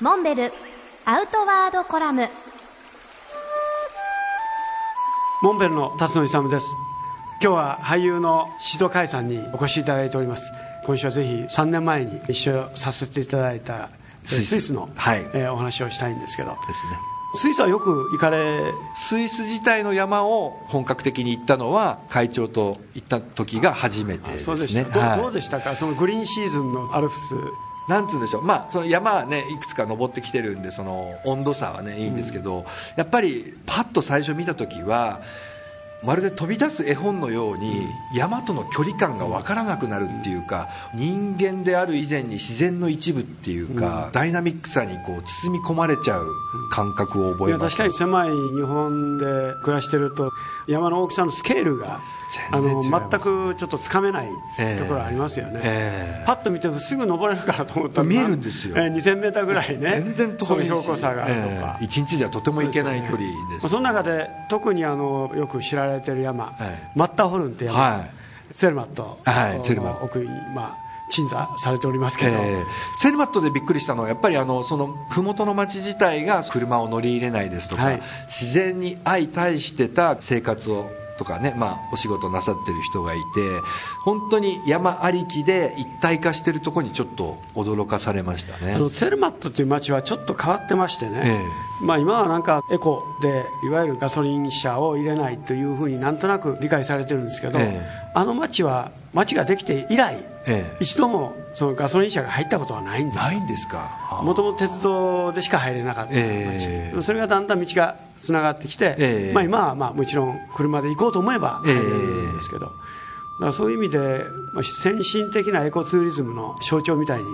モンベルアウトワードコラム。モンベルの辰野勇です。今日は俳優の宍戸海さんにお越しいただいております。今週はぜひ3年前に一緒させていただいたスイスの、はい、えー、お話をしたいんですけど。ですね。スイスはよく行かれスイス自体の山を本格的に行ったのは会長と行った時が初めてですね。そうでした、はい、どうでしたか？そのグリーンシーズンのアルプスなんつうんでしょう、まあ、その山はね、いくつか登ってきてるんで、その温度差はね、いいんですけど、うん、やっぱり、パッと最初見たときは、まるで飛び出す絵本のように山との距離感が分からなくなるっていうか人間である以前に自然の一部っていうか、ダイナミックさにこう包み込まれちゃう感覚を覚えました確かに狭い日本で暮らしてると山の大きさのスケールがあの全くちょっとつかめないところありますよね、えー、パッと見てすぐ登れるからと思ったら見えるんですよ、えー、2000メーターぐらいね全然遠い標高差があるとか、えー、1日じゃとても行けない距離です、その中で特にあのよく知られてる山、はい、マッターホルンって山、はい、セルマット、はい、セルマット。奥に、まあ鎮座されておりますけど、えー、セルマットでびっくりしたのはやっぱりあのその麓の町自体が車を乗り入れないですとか、はい、自然に相対してた生活をとかね、まあ、お仕事なさってる人がいて本当に山ありきで一体化してるところにちょっと驚かされましたね。あのセルマットという街はちょっと変わってましてね、ええ、まあ、今はなんかエコでいわゆるガソリン車を入れないというふうになんとなく理解されてるんですけど、え、あの街は街ができて以来、一度もそのガソリン車が入ったことはないんですないんですか？もともと鉄道でしか入れなかった。街、え。ー、それがだんだん道がつながってきて、えー、まあ、今はまあもちろん車で行こうと思えば入れるんですけど、だからそういう意味で、まあ、先進的なエコツーリズムの象徴みたいに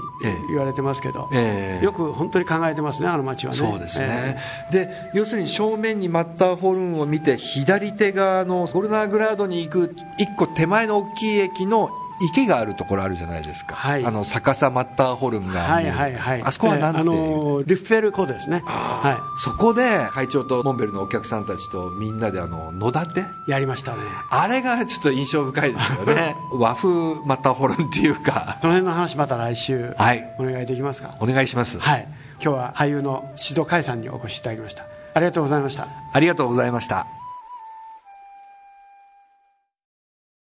言われてますけど、えー、よく本当に考えてますね、あの街はね。そうですね、えー、で要するに正面にマッターホルンを見て、左手側のゴルナーグラードに行く1個手前の大きい駅の池があるところあるじゃないですか、はい、あの逆さマッターホルンがはいはいはい、あそこは何て、えー、あのリュッフェル湖ですね、はい、そこで会長とモンベルのお客さんたちとみんなであの野立て？やりましたね。あれがちょっと印象深いですよね。和風マッターホルンっていうか。その辺の話また来週、はい、お願いできますか？お願いします。はい。今日は俳優の宍戸海さんにお越しいただきました。ありがとうございました。ありがとうございました